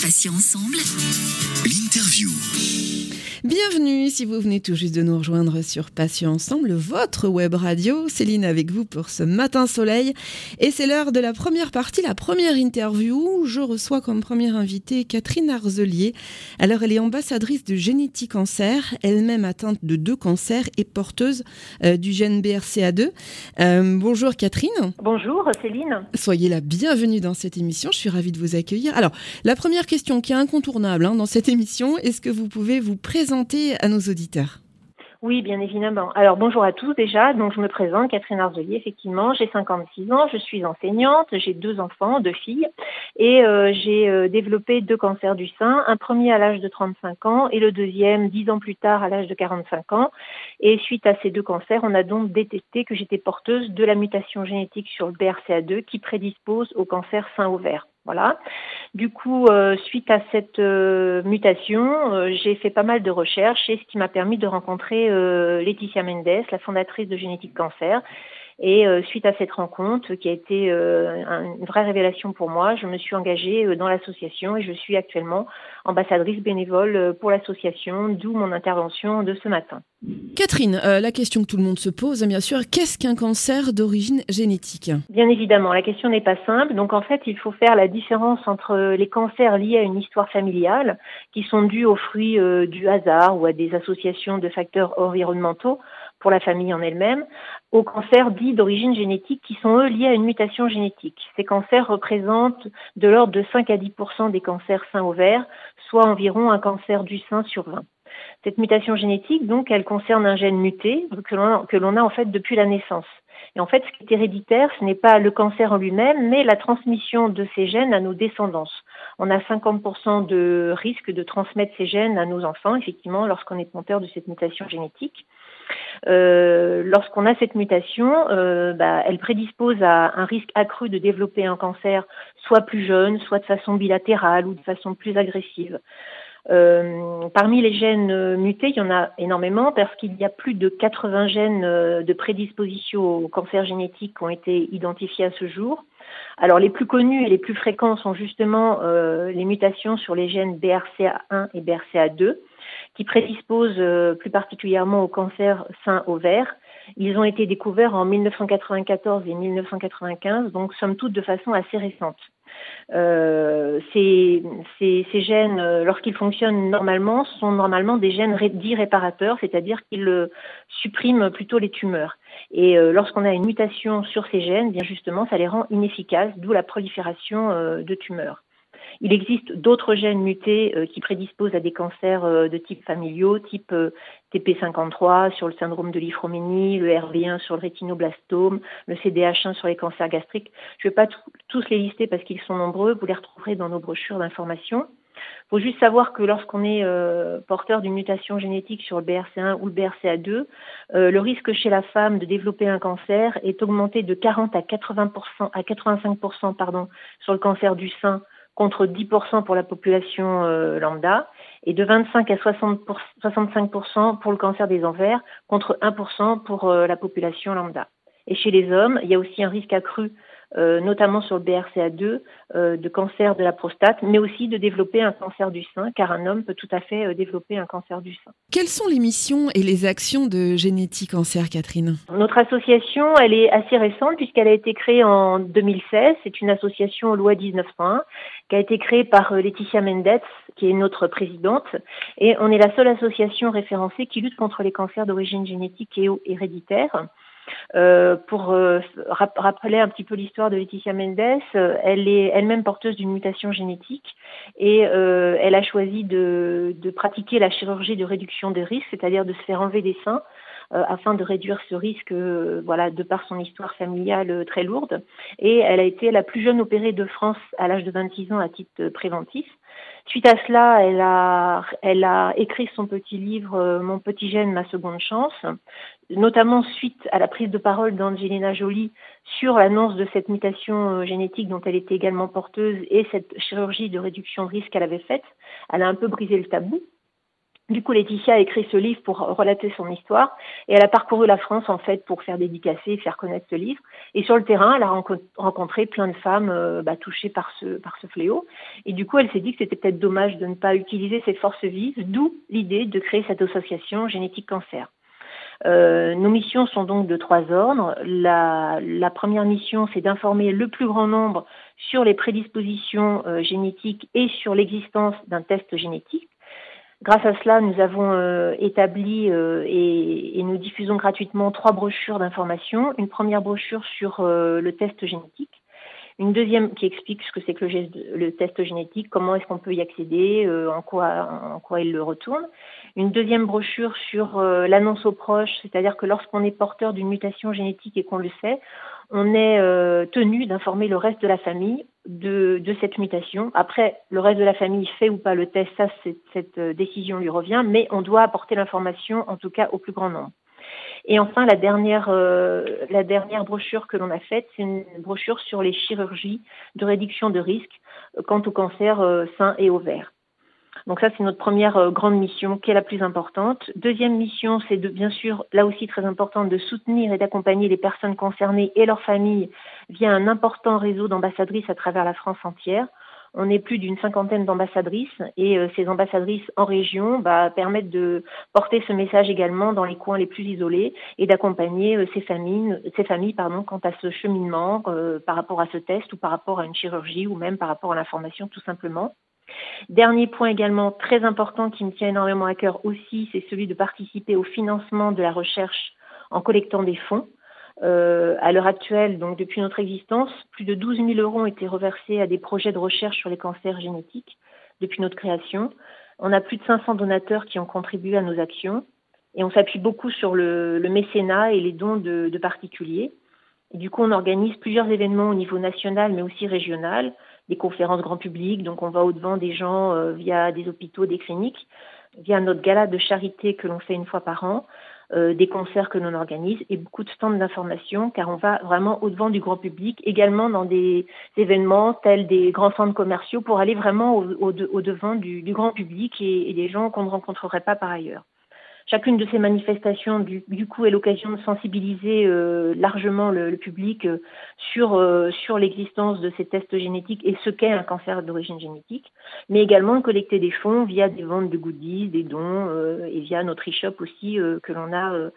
Patients ensemble. L'interview. Bienvenue si vous venez tout juste de nous rejoindre sur Passion Ensemble, votre web radio. Céline avec vous pour ce matin soleil. Et c'est l'heure de la première partie, la première interview. Je reçois comme première invitée Catherine Arzelier. Alors elle est ambassadrice de Génétique Cancer, elle-même atteinte de deux cancers et porteuse euh, du gène BRCA2. Euh, bonjour Catherine. Bonjour Céline. Soyez la bienvenue dans cette émission. Je suis ravie de vous accueillir. Alors la première question qui est incontournable hein, dans cette émission, est-ce que vous pouvez vous présenter à nos auditeurs? Oui, bien évidemment. Alors bonjour à tous déjà. Donc je me présente, Catherine Arzelier, effectivement. J'ai 56 ans, je suis enseignante, j'ai deux enfants, deux filles, et euh, j'ai euh, développé deux cancers du sein. Un premier à l'âge de 35 ans et le deuxième dix ans plus tard à l'âge de 45 ans. Et suite à ces deux cancers, on a donc détecté que j'étais porteuse de la mutation génétique sur le BRCA2 qui prédispose au cancer sein-ovaire. Voilà. Du coup, euh, suite à cette euh, mutation, euh, j'ai fait pas mal de recherches et ce qui m'a permis de rencontrer Laetitia Mendes, la fondatrice de Génétique Cancer, et euh, suite à cette rencontre, qui a été euh, une vraie révélation pour moi, je me suis engagée euh, dans l'association et je suis actuellement ambassadrice bénévole pour l'association, d'où mon intervention de ce matin. Catherine, la question que tout le monde se pose, bien sûr, qu'est-ce qu'un cancer d'origine génétique? Bien évidemment, la question n'est pas simple. Donc en fait, il faut faire la différence entre les cancers liés à une histoire familiale, qui sont dus aux fruits du hasard ou à des associations de facteurs environnementaux, pour la famille en elle-même, aux cancers dits d'origine génétique qui sont eux liés à une mutation génétique. Ces cancers représentent de l'ordre de 5 à 10% des cancers sein-ovaire, soit environ un cancer du sein sur 20. Cette mutation génétique, donc, elle concerne un gène muté que l'on a en fait depuis la naissance. Et en fait, ce qui est héréditaire, ce n'est pas le cancer en lui-même, mais la transmission de ces gènes à nos descendants. On a 50% de risque de transmettre ces gènes à nos enfants, effectivement, lorsqu'on est porteur de cette mutation génétique. Euh, lorsqu'on a cette mutation, euh, bah, elle prédispose à un risque accru de développer un cancer, soit plus jeune, soit de façon bilatérale ou de façon plus agressive. Euh, parmi les gènes mutés, il y en a énormément parce qu'il y a plus de 80 gènes de prédisposition au cancer génétique qui ont été identifiés à ce jour. Alors les plus connus et les plus fréquents sont justement les mutations sur les gènes BRCA1 et BRCA2 qui prédisposent euh, plus particulièrement au cancer sein-ovaire. Ils ont été découverts en 1994 et 1995, donc somme toute de façon assez récente. Euh, ces, ces, ces, gènes, euh, lorsqu'ils fonctionnent normalement, sont normalement des gènes dits réparateurs, c'est-à-dire qu'ils euh, suppriment plutôt les tumeurs. Et lorsqu'on a une mutation sur ces gènes, bien justement, ça les rend inefficaces, d'où la prolifération de tumeurs. Il existe d'autres gènes mutés euh, qui prédisposent à des cancers euh, de type familiaux, type euh, TP53 sur le syndrome de l'ifroménie, le RV1 sur le rétinoblastome, le CDH1 sur les cancers gastriques. Je ne vais pas tous les lister parce qu'ils sont nombreux, vous les retrouverez dans nos brochures d'information. Il faut juste savoir que lorsqu'on est porteur d'une mutation génétique sur le BRCA1 ou le BRCA2, le risque chez la femme de développer un cancer est augmenté de 40 à 80 à 85 pardon, sur le cancer du sein contre 10% pour la population euh, lambda et de 25 à 60 65% pour le cancer des ovaires contre 1% pour euh, la population lambda. Et chez les hommes, il y a aussi un risque accru euh, notamment sur le BRCA2, euh, de cancer de la prostate, mais aussi de développer un cancer du sein, car un homme peut tout à fait euh, développer un cancer du sein. Quelles sont les missions et les actions de Génétique Cancer, Catherine? Notre association, elle est assez récente puisqu'elle a été créée en 2016. C'est une association loi 1901 qui a été créée par Laetitia Mendes, qui est notre présidente, et on est la seule association référencée qui lutte contre les cancers d'origine génétique et héréditaire. Euh, pour euh, rappeler un petit peu l'histoire de Laetitia Mendes, euh, elle est elle-même porteuse d'une mutation génétique et elle a choisi de, de, pratiquer la chirurgie de réduction des risques, c'est-à-dire de se faire enlever des seins afin de réduire ce risque, voilà, de par son histoire familiale très lourde. Et elle a été la plus jeune opérée de France à l'âge de 26 ans à titre préventif. Suite à cela, elle a, elle a écrit son petit livre euh, Mon petit gène, ma seconde chance, notamment suite à la prise de parole d'Angelina Jolie sur l'annonce de cette mutation euh, génétique dont elle était également porteuse et cette chirurgie de réduction de risque qu'elle avait faite. Elle a un peu brisé le tabou. Du coup, Laetitia a écrit ce livre pour relater son histoire et elle a parcouru la France en fait pour faire dédicacer, faire connaître ce livre. Et sur le terrain, elle a rencontré plein de femmes euh, bah, touchées par ce fléau. Et du coup, elle s'est dit que c'était peut-être dommage de ne pas utiliser ses forces vives, d'où l'idée de créer cette association Génétique Cancer. Euh, nos missions sont donc de trois ordres. La, la première mission, c'est d'informer le plus grand nombre sur les prédispositions euh, génétiques et sur l'existence d'un test génétique. Grâce à cela, nous avons euh, établi euh, et, nous diffusons gratuitement trois brochures d'information. Une première brochure sur euh, le test génétique, une deuxième qui explique ce que c'est que le, test génétique, comment est-ce qu'on peut y accéder, en, quoi, en quoi il le retourne. Une deuxième brochure sur l'annonce aux proches, c'est-à-dire que lorsqu'on est porteur d'une mutation génétique et qu'on le sait, on est tenu d'informer le reste de la famille de, cette mutation. Après, le reste de la famille fait ou pas le test, ça, cette euh, décision lui revient, mais on doit apporter l'information, en tout cas, au plus grand nombre. Et enfin, la dernière, euh, la dernière brochure que l'on a faite, c'est une brochure sur les chirurgies de réduction de risque quant au cancer sein et ovaire. Donc ça, c'est notre première euh, grande mission qui est la plus importante. Deuxième mission, c'est bien sûr, là aussi très importante, de soutenir et d'accompagner les personnes concernées et leurs familles via un important réseau d'ambassadrices à travers la France entière. On est plus d'une cinquantaine d'ambassadrices et euh, ces ambassadrices en région bah, permettent de porter ce message également dans les coins les plus isolés et d'accompagner euh, ces familles, ces familles pardon, quant à ce cheminement par rapport à ce test ou par rapport à une chirurgie ou même par rapport à l'information tout simplement. Dernier point également très important qui me tient énormément à cœur aussi, c'est celui de participer au financement de la recherche en collectant des fonds. Euh, à l'heure actuelle, donc depuis notre existence, plus de 12 000 euros ont été reversés à des projets de recherche sur les cancers génétiques depuis notre création. On a plus de 500 donateurs qui ont contribué à nos actions et on s'appuie beaucoup sur le, mécénat et les dons de, particuliers. Du coup, on organise plusieurs événements au niveau national mais aussi régional des conférences grand public, donc on va au-devant des gens euh, via des hôpitaux, des cliniques, via notre gala de charité que l'on fait une fois par an, euh, des concerts que l'on organise et beaucoup de stands d'information car on va vraiment au-devant du grand public, également dans des événements tels des grands centres commerciaux pour aller vraiment au-devant du, du, grand public et des gens qu'on ne rencontrerait pas par ailleurs. Chacune de ces manifestations, du, du coup, est l'occasion de sensibiliser euh, largement le, le public euh, sur, euh, sur l'existence de ces tests génétiques et ce qu'est un cancer d'origine génétique, mais également de collecter des fonds via des ventes de goodies, des dons et via notre e-shop aussi que l'on a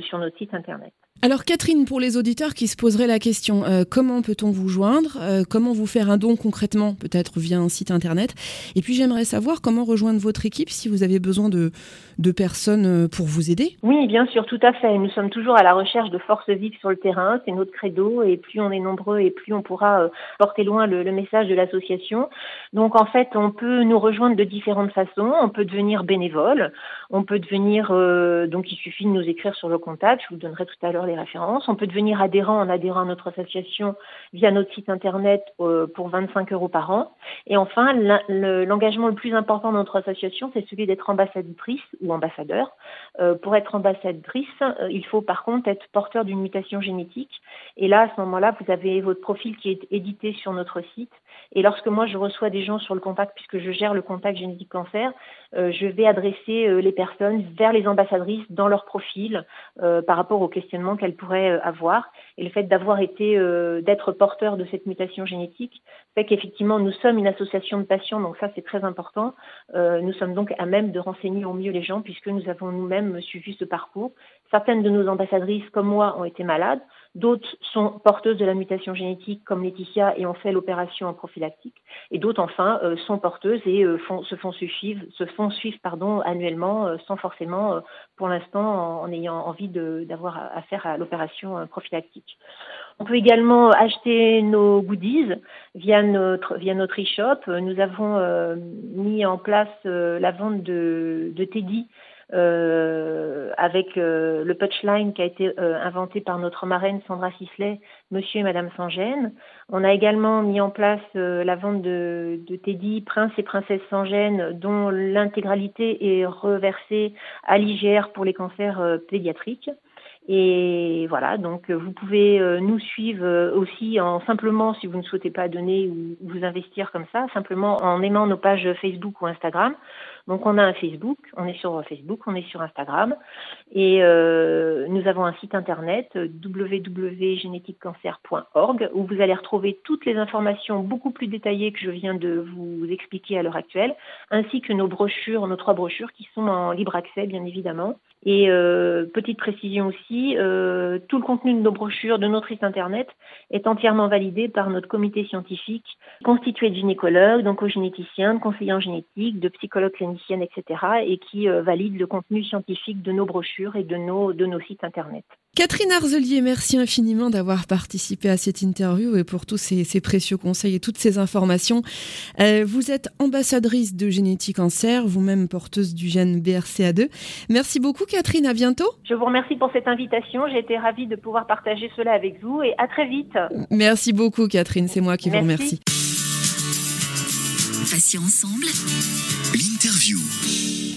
sur notre site internet. Alors Catherine, pour les auditeurs qui se poseraient la question, euh, comment peut-on vous joindre euh, Comment vous faire un don concrètement, peut-être via un site internet Et puis j'aimerais savoir comment rejoindre votre équipe si vous avez besoin de, de personnes euh, pour vous aider. Oui, bien sûr, tout à fait. Nous sommes toujours à la recherche de forces vives sur le terrain. C'est notre credo et plus on est nombreux et plus on pourra porter loin le, le message de l'association. Donc en fait, on peut nous rejoindre de différentes façons. On peut devenir bénévole. On peut devenir, donc il suffit de nous écrire sur le contact. Je vous donnerai tout à l'heure les références. On peut devenir adhérent en adhérant à notre association via notre site internet euh, pour 25 euros par an. Et enfin, l'engagement le plus important de notre association, c'est celui d'être ambassadrice ou ambassadeur. Euh, pour être ambassadrice, euh, il faut par contre être porteur d'une mutation génétique. Et là, à ce moment-là, vous avez votre profil qui est édité sur notre site. Et lorsque moi, je reçois des gens sur le contact, puisque je gère le contact génétique cancer, je vais adresser les personnes vers les ambassadrices dans leur profil par rapport au questionnement qu'elle pourrait euh, avoir. Et le fait d'avoir été, euh, d'être porteur de cette mutation génétique fait qu'effectivement, nous sommes une association de patients, donc ça c'est très important. Euh, nous sommes donc à même de renseigner au mieux les gens puisque nous avons nous-mêmes suivi ce parcours. Certaines de nos ambassadrices, comme moi, ont été malades. D'autres sont porteuses de la mutation génétique, comme Laetitia, et ont fait l'opération en prophylactique. Et d'autres, enfin, euh, sont porteuses et euh, se font suivre, se font suivre pardon, annuellement, euh, sans forcément, pour l'instant, en, ayant envie d'avoir affaire à l'opération prophylactique. On peut également acheter nos goodies via notre via notre e-shop. Nous avons mis en place la vente de, Teddy avec euh, le punchline qui a été euh, inventé par notre marraine Sandra Sisley, Monsieur et Madame Sans-Gêne. On a également mis en place euh, la vente de, de, Teddy Prince et Princesse Sans-Gêne, dont l'intégralité est reversée à l'IGR pour les cancers pédiatriques. Et voilà, donc vous pouvez nous suivre aussi en simplement, si vous ne souhaitez pas donner ou vous investir comme ça, simplement en aimant nos pages Facebook ou Instagram. Donc on a un Facebook, on est sur Facebook, on est sur Instagram et euh, nous avons un site internet www.génétiquecancer.org où vous allez retrouver toutes les informations beaucoup plus détaillées que je viens de vous expliquer à l'heure actuelle, ainsi que nos brochures, nos trois brochures qui sont en libre accès bien évidemment. Et euh, petite précision aussi, euh, tout le contenu de nos brochures, de notre site internet, est entièrement validé par notre comité scientifique constitué de gynécologues, d'oncogénéticiens, de conseillers en génétique, de psychologues cliniciennes, etc., et qui euh, valide le contenu scientifique de nos brochures et de nos, de nos sites internet. Catherine Arzelier, merci infiniment d'avoir participé à cette interview et pour tous ces, précieux conseils et toutes ces informations. vous êtes ambassadrice de Génétique Cancer, vous-même porteuse du gène BRCA2. Merci beaucoup Catherine, à bientôt. Je vous remercie pour cette invitation. J'ai été ravie de pouvoir partager cela avec vous et à très vite. Merci beaucoup Catherine, c'est moi qui vous remercie. Patients ensemble, l'interview.